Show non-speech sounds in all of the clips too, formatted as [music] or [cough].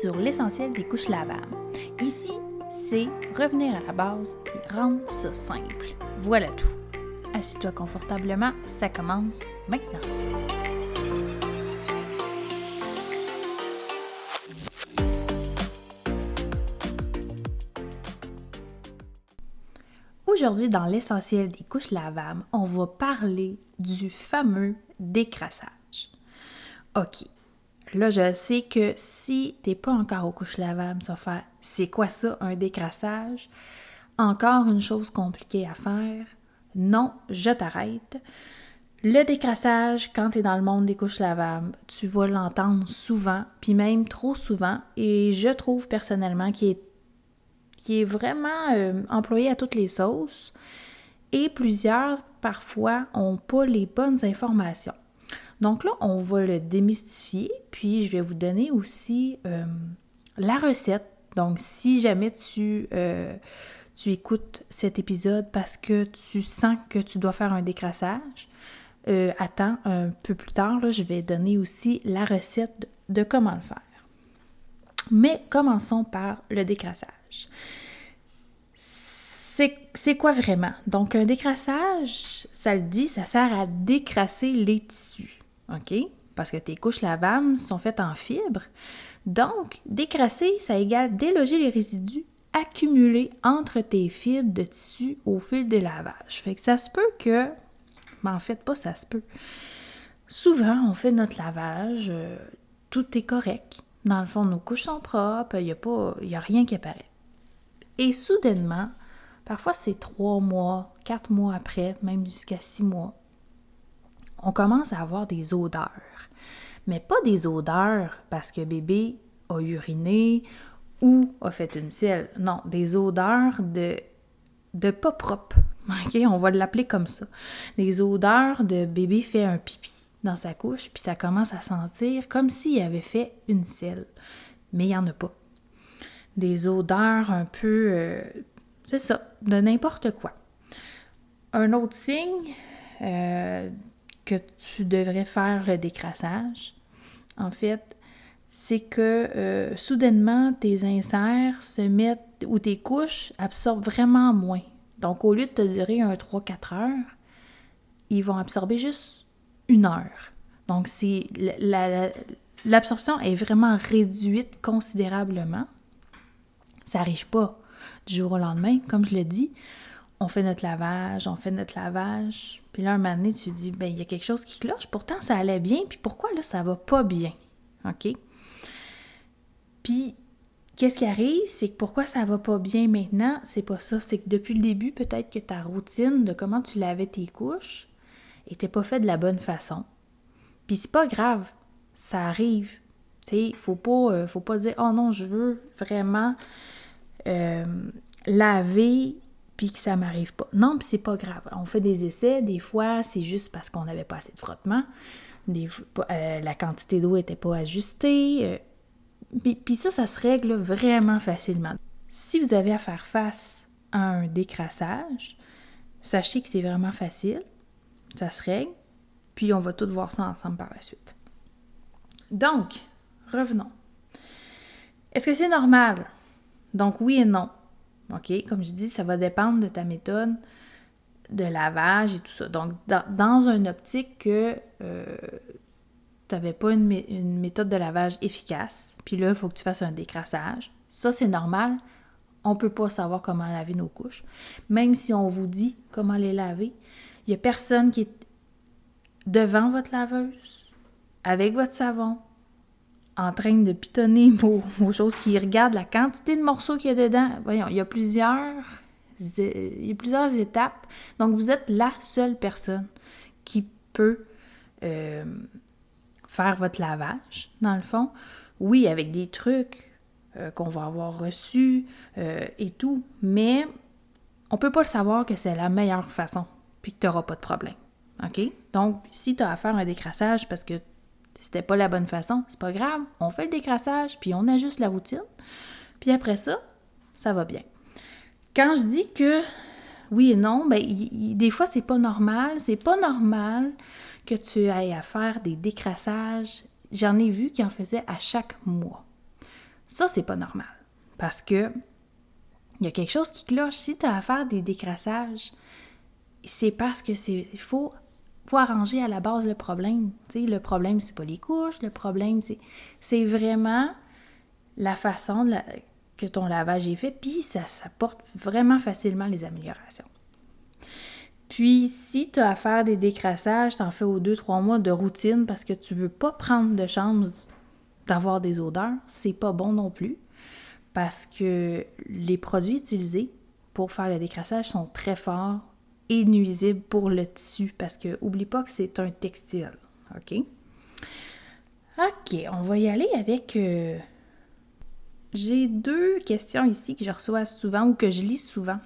sur l'essentiel des couches lavables. Ici, c'est revenir à la base et rendre ça simple. Voilà tout. Assis-toi confortablement, ça commence maintenant. Aujourd'hui, dans l'essentiel des couches lavables, on va parler du fameux décrassage. OK. Là, je sais que si t'es pas encore aux couches lavables, tu vas faire c'est quoi ça, un décrassage? Encore une chose compliquée à faire. Non, je t'arrête. Le décrassage, quand tu es dans le monde des couches lavables, tu vas l'entendre souvent, puis même trop souvent, et je trouve personnellement qu'il est qui est vraiment euh, employé à toutes les sauces et plusieurs, parfois, n'ont pas les bonnes informations. Donc là, on va le démystifier, puis je vais vous donner aussi euh, la recette. Donc, si jamais tu, euh, tu écoutes cet épisode parce que tu sens que tu dois faire un décrassage, attends un peu plus tard, là, je vais donner aussi la recette de comment le faire. Mais commençons par le décrassage. C'est quoi vraiment? Donc, un décrassage, ça le dit, ça sert à décrasser les tissus. OK? Parce que tes couches lavables sont faites en fibres. Donc, décrasser, ça égale déloger les résidus accumulés entre tes fibres de tissu au fil de lavage. Fait que ça se peut que. Mais en fait, pas ça se peut. Souvent, on fait notre lavage, euh, tout est correct. Dans le fond, nos couches sont propres, il n'y a, a rien qui apparaît. Et soudainement, parfois c'est trois mois, quatre mois après, même jusqu'à six mois, on commence à avoir des odeurs. Mais pas des odeurs parce que bébé a uriné ou a fait une selle. Non, des odeurs de, de pas propre. [laughs] OK? On va l'appeler comme ça. Des odeurs de bébé fait un pipi dans sa couche, puis ça commence à sentir comme s'il avait fait une selle. Mais il n'y en a pas des odeurs un peu, euh, c'est ça, de n'importe quoi. Un autre signe euh, que tu devrais faire le décrassage, en fait, c'est que euh, soudainement, tes inserts se mettent, ou tes couches absorbent vraiment moins. Donc, au lieu de te durer un 3-4 heures, ils vont absorber juste une heure. Donc, c'est l'absorption est vraiment réduite considérablement. Ça n'arrive pas du jour au lendemain. Comme je l'ai dit, on fait notre lavage, on fait notre lavage. Puis là, un moment donné, tu te dis, ben il y a quelque chose qui cloche. Pourtant, ça allait bien. Puis pourquoi là, ça va pas bien? OK? Puis, qu'est-ce qui arrive? C'est que pourquoi ça va pas bien maintenant? C'est pas ça. C'est que depuis le début, peut-être que ta routine de comment tu lavais tes couches était pas faite de la bonne façon. Puis c'est pas grave. Ça arrive. Tu sais, faut pas, euh, faut pas dire, oh non, je veux vraiment euh, laver puis que ça m'arrive pas. Non, puis c'est pas grave. On fait des essais, des fois c'est juste parce qu'on n'avait pas assez de frottement, euh, la quantité d'eau n'était pas ajustée. Euh, puis, ça, ça se règle vraiment facilement. Si vous avez à faire face à un décrassage, sachez que c'est vraiment facile, ça se règle, puis on va tout voir ça ensemble par la suite. Donc, revenons. Est-ce que c'est normal? Donc oui et non. OK? Comme je dis, ça va dépendre de ta méthode de lavage et tout ça. Donc, dans, une optique que euh, tu n'avais pas une, méthode de lavage efficace, puis là, il faut que tu fasses un décrassage. Ça, c'est normal. On ne peut pas savoir comment laver nos couches. Même si on vous dit comment les laver, il n'y a personne qui est devant votre laveuse, avec votre savon, en train de pitonner [laughs] vos, choses, qui regardent la quantité de morceaux qu'il y a dedans. Voyons, il y a plusieurs, il y a plusieurs étapes. Donc, vous êtes la seule personne qui peut euh, faire votre lavage, dans le fond. Oui, avec des trucs euh, qu'on va avoir reçus euh, et tout, mais on peut pas le savoir que c'est la meilleure façon, puis que tu n'auras pas de problème. OK? Donc, si tu as à faire un décrassage parce que c'était pas la bonne façon, c'est pas grave. On fait le décrassage, puis on ajuste la routine. Puis après ça, ça va bien. Quand je dis que oui et non, ben, des fois, c'est pas normal. C'est pas normal que tu ailles à faire des décrassages. J'en ai vu qui en faisaient à chaque mois. Ça, c'est pas normal. Parce que il y a quelque chose qui cloche. Si tu as à faire des décrassages, c'est parce que c'est faut, faut arranger à la base le problème. le problème, c'est pas les couches, le problème, c'est vraiment la façon que ton lavage est fait, puis ça, ça porte vraiment facilement les améliorations. Puis, si tu as à faire des décrassages, tu en fais aux deux, trois mois de routine parce que tu veux pas prendre de chance d'avoir des odeurs, c'est pas bon non plus parce que les produits utilisés pour faire le décrassage sont très forts et nuisibles pour le tissu parce que oublie pas que c'est un textile. OK? OK, on va y aller avec. Euh, j'ai deux questions ici que je reçois souvent ou que je lis souvent.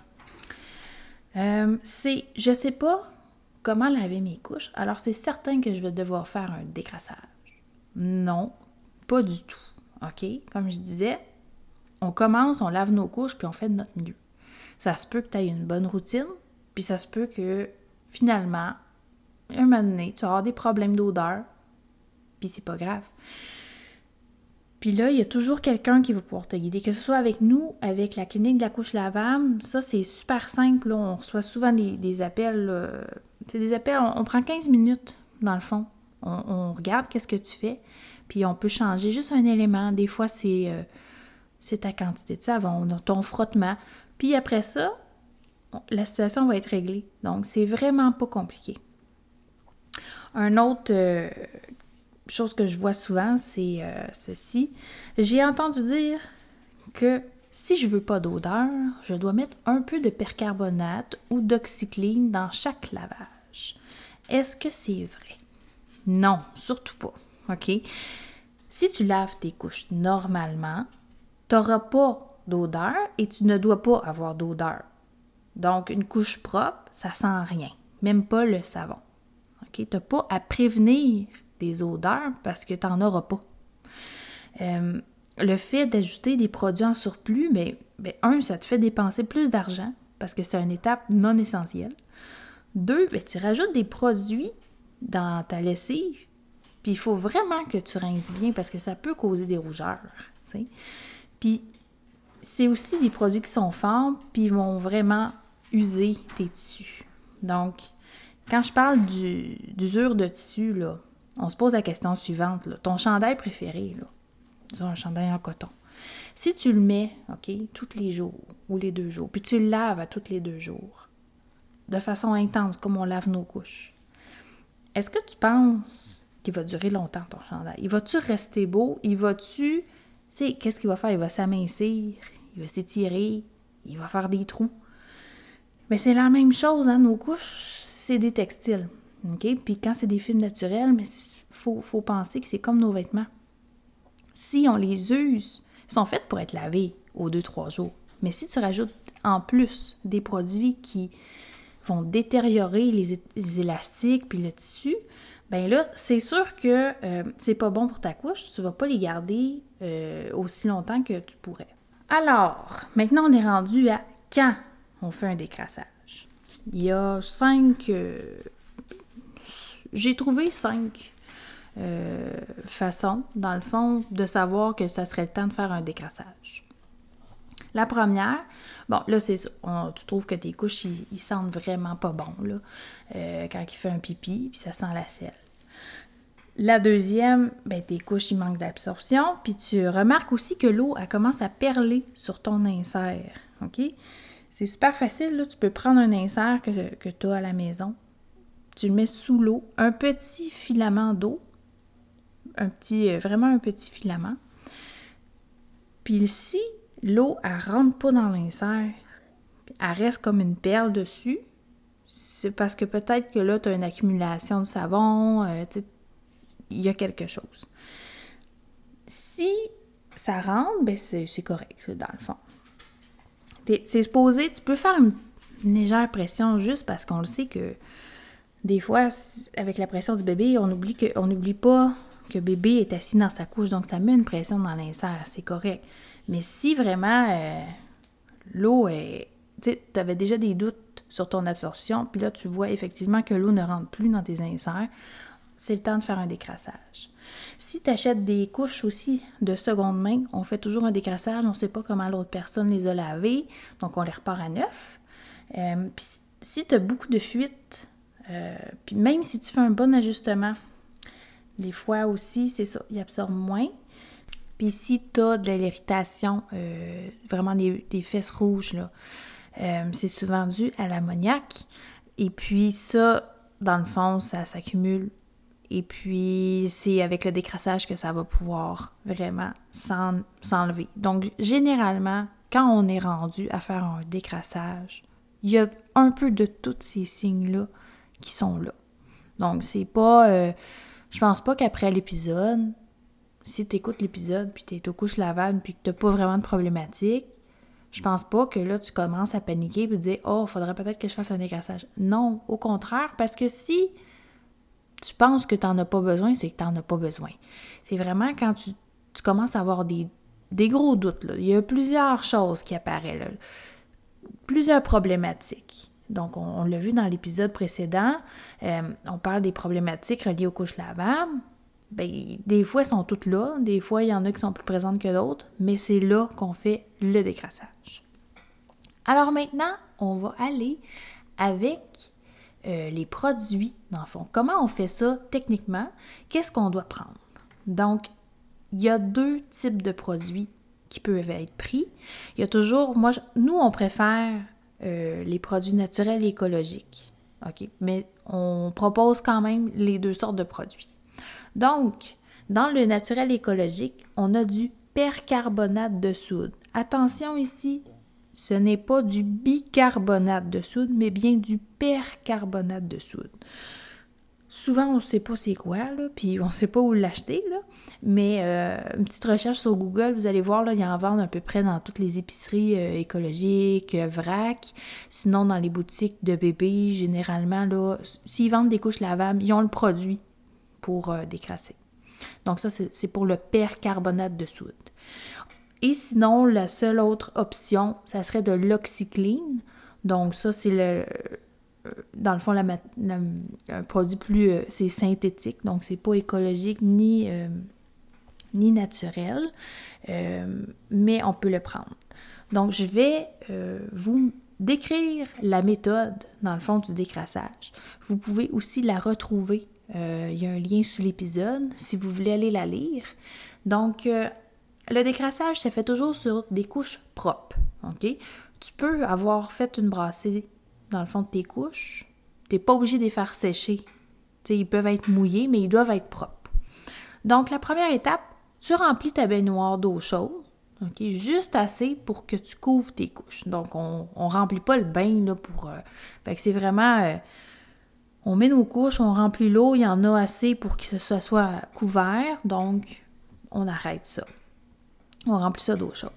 Euh, c'est je sais pas comment laver mes couches, alors c'est certain que je vais devoir faire un décrassage. Non, pas du tout. OK? Comme je disais, on commence, on lave nos couches, puis on fait de notre mieux. Ça se peut que tu aies une bonne routine, puis ça se peut que finalement, un moment donné, tu vas des problèmes d'odeur, puis c'est pas grave. Puis là, il y a toujours quelqu'un qui va pouvoir te guider, que ce soit avec nous, avec la clinique de la couche lavable. Ça, c'est super simple. On reçoit souvent des, appels. c'est des appels, on, prend 15 minutes, dans le fond. On, regarde qu'est-ce que tu fais, puis on peut changer juste un élément. Des fois, c'est euh, c'est ta quantité de savon, ton frottement. Puis après ça, la situation va être réglée. Donc, c'est vraiment pas compliqué. Un autre euh, chose que je vois souvent, c'est euh, ceci. J'ai entendu dire que si je veux pas d'odeur, je dois mettre un peu de percarbonate ou d'oxycline dans chaque lavage. Est-ce que c'est vrai? Non, surtout pas. OK? Si tu laves tes couches normalement, tu n'auras pas d'odeur et tu ne dois pas avoir d'odeur. Donc, une couche propre, ça sent rien, même pas le savon. Tu n'as pas à prévenir des odeurs parce que tu n'en auras pas. Euh, le fait d'ajouter des produits en surplus, mais, ben, un, ça te fait dépenser plus d'argent parce que c'est une étape non essentielle. Deux, ben, tu rajoutes des produits dans ta lessive, puis il faut vraiment que tu rinces bien parce que ça peut causer des rougeurs. Puis c'est aussi des produits qui sont forts, puis vont vraiment user tes tissus. Donc, quand je parle d'usure de tissu, là, on se pose la question suivante. Ton chandail préféré, disons un chandail en coton. Si tu le mets, OK, tous les jours ou les deux jours, puis tu le laves à tous les deux jours, de façon intense, comme on lave nos couches, est-ce que tu penses qu'il va durer longtemps ton chandail? Il va-tu rester beau? Il va-tu tu sais, qu'est-ce qu'il va faire? Il va s'amincir, il va s'étirer, il va faire des trous. Mais c'est la même chose, hein? Nos couches, c'est des textiles. OK? Puis quand c'est des fibres naturels, mais faut, faut penser que c'est comme nos vêtements. Si on les use, ils sont faits pour être lavés aux 2-3 jours. Mais si tu rajoutes en plus des produits qui vont détériorer les, les élastiques puis le tissu, ben là, c'est sûr que euh, c'est pas bon pour ta couche. Tu vas pas les garder euh, aussi longtemps que tu pourrais. Alors, maintenant, on est rendu à quand? On fait un décrassage. Il y a cinq. Euh, j'ai trouvé cinq façons, dans le fond, de savoir que ça serait le temps de faire un décrassage. La première, bon, là, c'est tu trouves que tes couches, ils, sentent vraiment pas bon, là, quand il fait un pipi, puis ça sent la selle. La deuxième, ben, tes couches, il manquent d'absorption. Puis tu remarques aussi que l'eau, elle commence à perler sur ton insert. OK? C'est super facile, là. Tu peux prendre un insert que, que tu as à la maison. Tu le mets sous l'eau. Un petit filament d'eau. Un petit, euh, vraiment un petit filament. Puis si l'eau, elle rentre pas dans l'insert, elle reste comme une perle dessus, c'est parce que peut-être que là, tu as une accumulation de savon, euh, il y a quelque chose. Si ça rentre, ben c'est correct, dans le fond. C'est supposé, tu peux faire une, légère pression juste parce qu'on le sait que des fois, avec la pression du bébé, on oublie que on n'oublie pas que bébé est assis dans sa couche, donc ça met une pression dans l'insert, c'est correct. Mais si vraiment euh, l'eau est. Tu avais déjà des doutes sur ton absorption, puis là, tu vois effectivement que l'eau ne rentre plus dans tes inserts, c'est le temps de faire un décrassage. Si tu achètes des couches aussi de seconde main, on fait toujours un décrassage, on ne sait pas comment l'autre personne les a lavées, donc on les repart à neuf. Euh, si tu as beaucoup de fuites, euh, puis même si tu fais un bon ajustement, des fois aussi, c'est ça, il absorbe moins. Puis si tu as de l'irritation, euh, vraiment des, fesses rouges, là, c'est souvent dû à l'ammoniaque. Et puis ça, dans le fond, ça s'accumule et puis, c'est avec le décrassage que ça va pouvoir vraiment s'enlever. Donc, généralement, quand on est rendu à faire un décrassage, il y a un peu de tous ces signes-là qui sont là. Donc, c'est pas. Euh, je pense pas qu'après l'épisode, si tu écoutes l'épisode, puis tu es aux couches lavables, puis que pas vraiment de problématique, je pense pas que là, tu commences à paniquer et te dire Oh, faudrait peut-être que je fasse un décrassage. Non, au contraire, parce que si tu penses que tu n'en as pas besoin, c'est que tu n'en as pas besoin. C'est vraiment quand tu, commences à avoir des, gros doutes. Il y a plusieurs choses qui apparaissent, plusieurs problématiques. Donc, on, l'a vu dans l'épisode précédent, euh, on parle des problématiques reliées aux couches lavables. Bien, des fois, elles sont toutes là, des fois, il y en a qui sont plus présentes que d'autres, mais c'est là qu'on fait le décrassage. Alors maintenant, on va aller avec euh, les produits, dans le fond. Comment on fait ça techniquement? Qu'est-ce qu'on doit prendre? Donc, il y a deux types de produits qui peuvent être pris. Il y a toujours, moi, nous, on préfère euh, les produits naturels et écologiques. OK? Mais on propose quand même les deux sortes de produits. Donc, dans le naturel écologique, on a du percarbonate de soude. Attention ici, ce n'est pas du bicarbonate de soude, mais bien du percarbonate de soude. Souvent, on ne sait pas c'est quoi, puis on ne sait pas où l'acheter. Mais euh, une petite recherche sur Google, vous allez voir, là, il y en vend à peu près dans toutes les épiceries euh, écologiques, euh, vrac. Sinon, dans les boutiques de bébés, généralement, s'ils vendent des couches lavables, ils ont le produit pour décrasser. Donc ça, c'est pour le percarbonate de soude. Et sinon, la seule autre option, ça serait de l'oxycline. Donc ça, c'est le dans le fond, un produit plus, euh, c'est synthétique, donc c'est pas écologique ni, euh, ni naturel, euh, mais on peut le prendre. Donc, je vais vous décrire la méthode, dans le fond, du décrassage. Vous pouvez aussi la retrouver. il y a un lien sous l'épisode si vous voulez aller la lire. Donc, le décrassage, ça fait toujours sur des couches propres. OK? Tu peux avoir fait une brassée dans le fond de tes couches. Tu n'es pas obligé de les faire sécher. ils peuvent être mouillés, mais ils doivent être propres. Donc, la première étape, tu remplis ta baignoire d'eau chaude? Juste assez pour que tu couvres tes couches. Donc, on ne remplit pas le bain là, pour. Euh, fait que c'est vraiment. Euh, on met nos couches, on remplit l'eau, il y en a assez pour que ce soit couvert, donc on arrête ça on remplit ça d'eau chaude.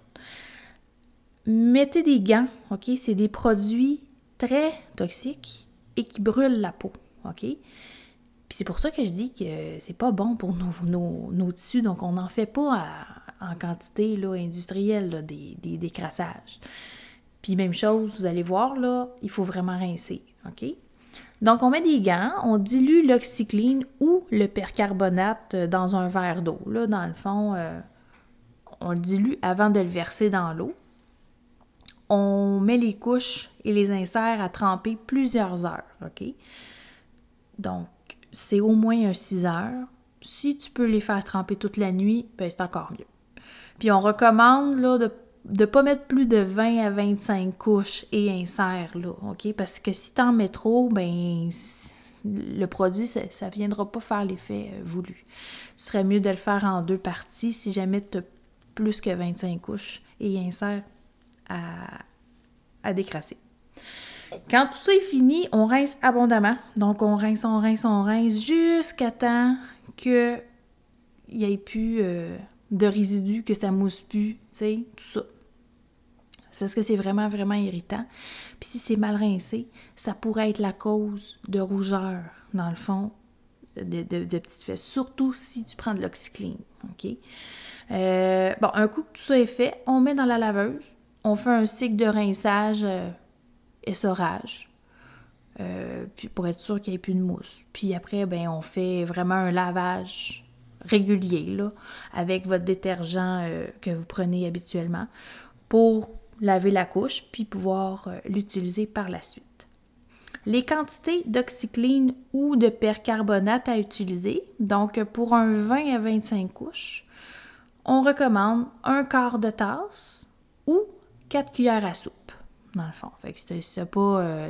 Mettez des gants, OK? C'est des produits très toxiques et qui brûlent la peau, OK? Puis c'est pour ça que je dis que c'est pas bon pour nos, tissus, donc on n'en fait pas en quantité là, industrielle des, des décrassages. Puis même chose, vous allez voir, là, il faut vraiment rincer, OK? Donc, on met des gants, on dilue l'oxycline ou le percarbonate dans un verre d'eau. Là, dans le fond, euh, on le dilue avant de le verser dans l'eau. On met les couches et les inserts à tremper plusieurs heures, OK? Donc, c'est au moins un 6 heures. Si tu peux les faire tremper toute la nuit, ben c'est encore mieux. Puis on recommande là, de ne pas mettre plus de 20 à 25 couches et inserts, là, OK? Parce que si tu en mets trop, ben le produit, ça ne viendra pas faire l'effet euh, voulu. Ce serait mieux de le faire en deux parties si jamais tu plus que 25 couches et insère à, à décrasser. Quand tout ça est fini, on rince abondamment. Donc, on rince, on rince, on rince jusqu'à temps qu'il n'y ait plus euh, de résidus, que ça mousse plus, tu sais, tout ça. Parce que c'est vraiment, vraiment irritant. Puis si c'est mal rincé, ça pourrait être la cause de rougeur, dans le fond, de petites fesses. Surtout si tu prends de l'oxycline, OK? Euh, bon, un coup que tout ça est fait, on met dans la laveuse, on fait un cycle de rinçage, euh, essorage. euh, puis pour être sûr qu'il n'y ait plus de mousse. Puis après, ben, on fait vraiment un lavage régulier là, avec votre détergent euh, que vous prenez habituellement pour laver la couche puis pouvoir l'utiliser par la suite. Les quantités d'oxycline ou de percarbonate à utiliser, donc pour un 20 à 25 couches, on recommande un quart de tasse ou 4 cuillères à soupe, dans le fond. Fait que c'est pas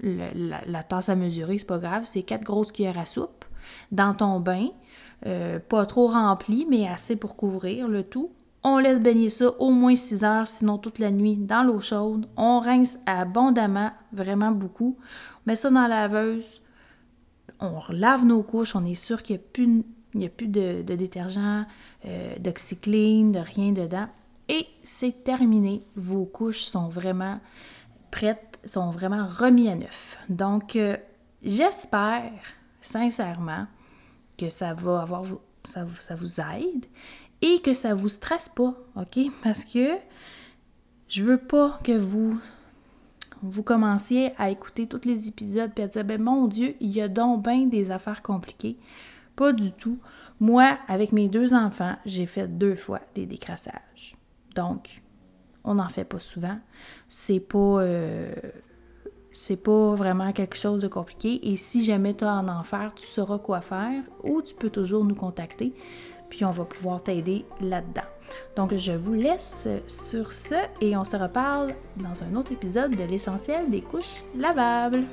la, tasse à mesurer, c'est pas grave, c'est quatre grosses cuillères à soupe dans ton bain, euh, pas trop rempli, mais assez pour couvrir le tout. On laisse baigner ça au moins 6 heures, sinon toute la nuit dans l'eau chaude. On rince abondamment, vraiment beaucoup. On met ça dans la laveuse. On lave nos couches, on est sûr qu'il n'y a plus, de, détergent, euh, d'oxycline, de rien dedans. Et c'est terminé. Vos couches sont vraiment prêtes, sont vraiment remis à neuf. Donc, euh, j'espère sincèrement que ça va avoir, ça, ça vous aide et que ça vous stresse pas, OK? Parce que je veux pas que vous vous commenciez à écouter tous les épisodes et à dire ben mon Dieu, il y a donc bien des affaires compliquées. Pas du tout. Moi, avec mes deux enfants, j'ai fait deux fois des décrassages. Donc, on n'en fait pas souvent. C'est pas, euh, c'est pas vraiment quelque chose de compliqué. Et si jamais tu as en enfer, tu sauras quoi faire ou tu peux toujours nous contacter. Puis on va pouvoir t'aider là-dedans. Donc je vous laisse sur ce et on se reparle dans un autre épisode de l'essentiel des couches lavables.